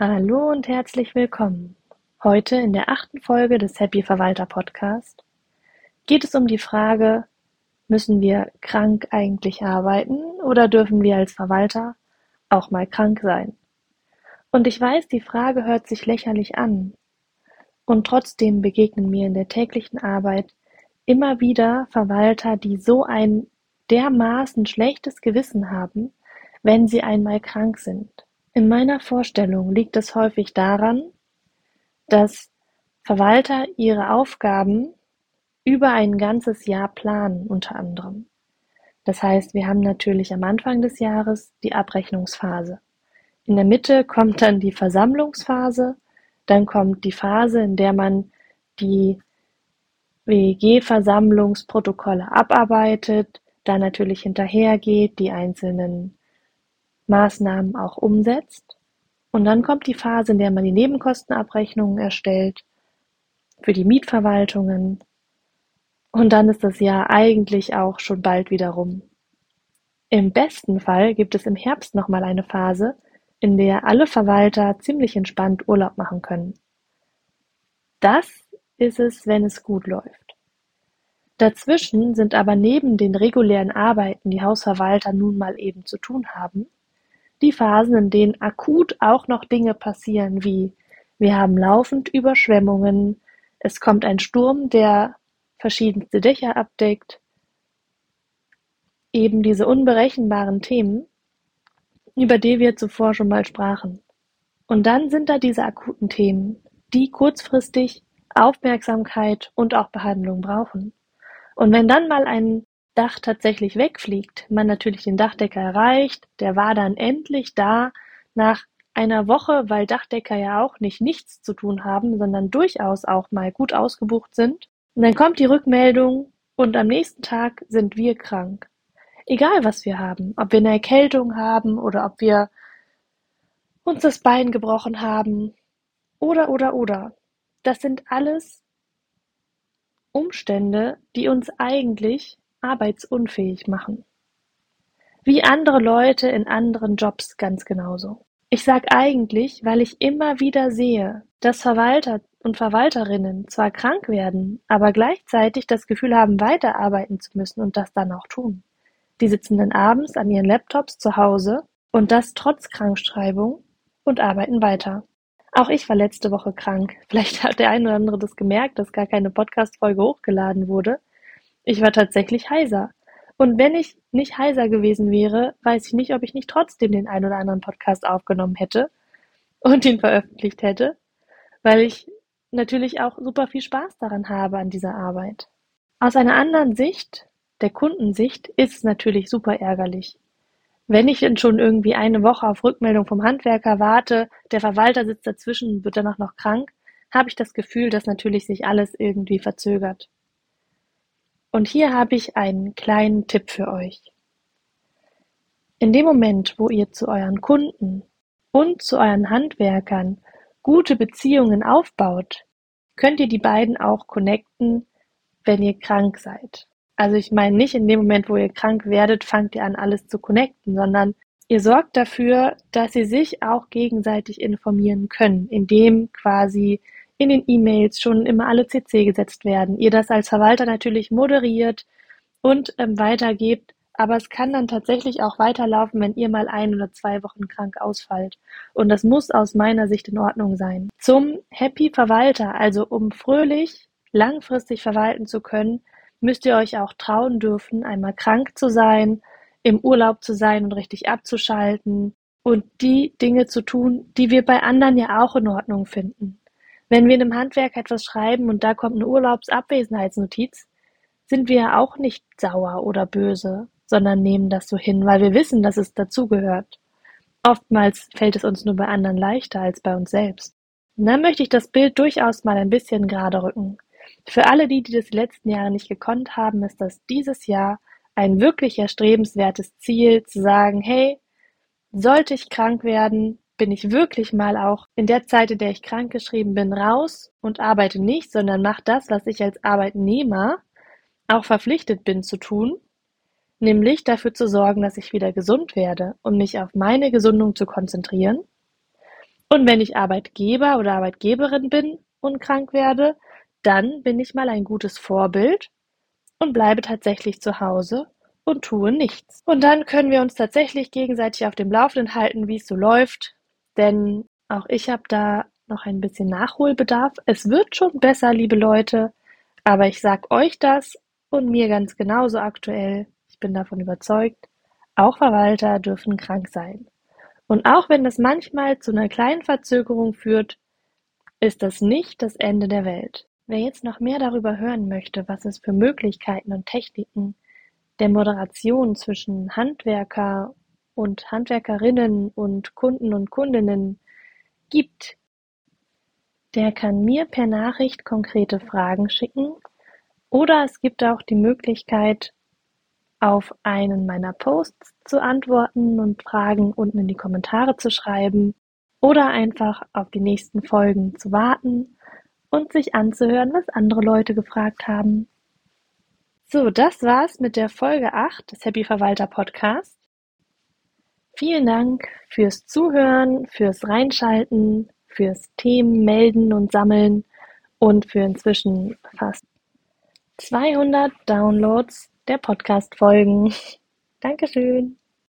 Hallo und herzlich willkommen. Heute in der achten Folge des Happy Verwalter Podcast geht es um die Frage, müssen wir krank eigentlich arbeiten oder dürfen wir als Verwalter auch mal krank sein? Und ich weiß, die Frage hört sich lächerlich an. Und trotzdem begegnen mir in der täglichen Arbeit immer wieder Verwalter, die so ein dermaßen schlechtes Gewissen haben, wenn sie einmal krank sind. In meiner Vorstellung liegt es häufig daran, dass Verwalter ihre Aufgaben über ein ganzes Jahr planen unter anderem. Das heißt, wir haben natürlich am Anfang des Jahres die Abrechnungsphase. In der Mitte kommt dann die Versammlungsphase, dann kommt die Phase, in der man die WEG-Versammlungsprotokolle abarbeitet, dann natürlich hinterhergeht, die einzelnen Maßnahmen auch umsetzt. Und dann kommt die Phase, in der man die Nebenkostenabrechnungen erstellt für die Mietverwaltungen. Und dann ist das Jahr eigentlich auch schon bald wieder rum. Im besten Fall gibt es im Herbst nochmal eine Phase, in der alle Verwalter ziemlich entspannt Urlaub machen können. Das ist es, wenn es gut läuft. Dazwischen sind aber neben den regulären Arbeiten, die Hausverwalter nun mal eben zu tun haben, die Phasen, in denen akut auch noch Dinge passieren, wie wir haben laufend Überschwemmungen, es kommt ein Sturm, der verschiedenste Dächer abdeckt, eben diese unberechenbaren Themen, über die wir zuvor schon mal sprachen. Und dann sind da diese akuten Themen, die kurzfristig Aufmerksamkeit und auch Behandlung brauchen. Und wenn dann mal ein Dach tatsächlich wegfliegt, man natürlich den Dachdecker erreicht, der war dann endlich da nach einer Woche, weil Dachdecker ja auch nicht nichts zu tun haben, sondern durchaus auch mal gut ausgebucht sind. Und dann kommt die Rückmeldung und am nächsten Tag sind wir krank. Egal was wir haben, ob wir eine Erkältung haben oder ob wir uns das Bein gebrochen haben oder oder oder. Das sind alles Umstände, die uns eigentlich arbeitsunfähig machen. Wie andere Leute in anderen Jobs ganz genauso. Ich sag eigentlich, weil ich immer wieder sehe, dass Verwalter und Verwalterinnen zwar krank werden, aber gleichzeitig das Gefühl haben, weiterarbeiten zu müssen und das dann auch tun. Die sitzen dann abends an ihren Laptops zu Hause und das trotz Krankschreibung und arbeiten weiter. Auch ich war letzte Woche krank. Vielleicht hat der eine oder andere das gemerkt, dass gar keine Podcast-Folge hochgeladen wurde. Ich war tatsächlich heiser. Und wenn ich nicht heiser gewesen wäre, weiß ich nicht, ob ich nicht trotzdem den ein oder anderen Podcast aufgenommen hätte und ihn veröffentlicht hätte, weil ich natürlich auch super viel Spaß daran habe an dieser Arbeit. Aus einer anderen Sicht, der Kundensicht, ist es natürlich super ärgerlich. Wenn ich denn schon irgendwie eine Woche auf Rückmeldung vom Handwerker warte, der Verwalter sitzt dazwischen und wird danach noch krank, habe ich das Gefühl, dass natürlich sich alles irgendwie verzögert. Und hier habe ich einen kleinen Tipp für euch. In dem Moment, wo ihr zu euren Kunden und zu euren Handwerkern gute Beziehungen aufbaut, könnt ihr die beiden auch connecten, wenn ihr krank seid. Also ich meine nicht in dem Moment, wo ihr krank werdet, fangt ihr an, alles zu connecten, sondern ihr sorgt dafür, dass sie sich auch gegenseitig informieren können, indem quasi in den E-Mails schon immer alle CC gesetzt werden, ihr das als Verwalter natürlich moderiert und ähm, weitergebt, aber es kann dann tatsächlich auch weiterlaufen, wenn ihr mal ein oder zwei Wochen krank ausfallt. Und das muss aus meiner Sicht in Ordnung sein. Zum Happy Verwalter, also um fröhlich langfristig verwalten zu können, müsst ihr euch auch trauen dürfen, einmal krank zu sein, im Urlaub zu sein und richtig abzuschalten und die Dinge zu tun, die wir bei anderen ja auch in Ordnung finden. Wenn wir in einem Handwerk etwas schreiben und da kommt eine Urlaubsabwesenheitsnotiz, sind wir ja auch nicht sauer oder böse, sondern nehmen das so hin, weil wir wissen, dass es dazugehört. Oftmals fällt es uns nur bei anderen leichter als bei uns selbst. Und dann möchte ich das Bild durchaus mal ein bisschen gerade rücken. Für alle die, die das die letzten Jahre nicht gekonnt haben, ist das dieses Jahr ein wirklich erstrebenswertes Ziel, zu sagen, hey, sollte ich krank werden, bin ich wirklich mal auch in der Zeit, in der ich krankgeschrieben bin, raus und arbeite nicht, sondern mache das, was ich als Arbeitnehmer auch verpflichtet bin zu tun, nämlich dafür zu sorgen, dass ich wieder gesund werde, um mich auf meine Gesundung zu konzentrieren Und wenn ich Arbeitgeber oder Arbeitgeberin bin und krank werde, dann bin ich mal ein gutes Vorbild und bleibe tatsächlich zu Hause und tue nichts. Und dann können wir uns tatsächlich gegenseitig auf dem Laufenden halten, wie es so läuft, denn auch ich habe da noch ein bisschen Nachholbedarf. Es wird schon besser, liebe Leute, aber ich sag euch das und mir ganz genauso aktuell. Ich bin davon überzeugt, auch Verwalter dürfen krank sein. Und auch wenn das manchmal zu einer kleinen Verzögerung führt, ist das nicht das Ende der Welt. Wer jetzt noch mehr darüber hören möchte, was es für Möglichkeiten und Techniken der Moderation zwischen Handwerker und Handwerkerinnen und Kunden und Kundinnen gibt, der kann mir per Nachricht konkrete Fragen schicken oder es gibt auch die Möglichkeit, auf einen meiner Posts zu antworten und Fragen unten in die Kommentare zu schreiben oder einfach auf die nächsten Folgen zu warten und sich anzuhören, was andere Leute gefragt haben. So, das war's mit der Folge 8 des Happy Verwalter Podcast. Vielen Dank fürs Zuhören, fürs Reinschalten, fürs Themen melden und sammeln und für inzwischen fast 200 Downloads der Podcast-Folgen. Dankeschön.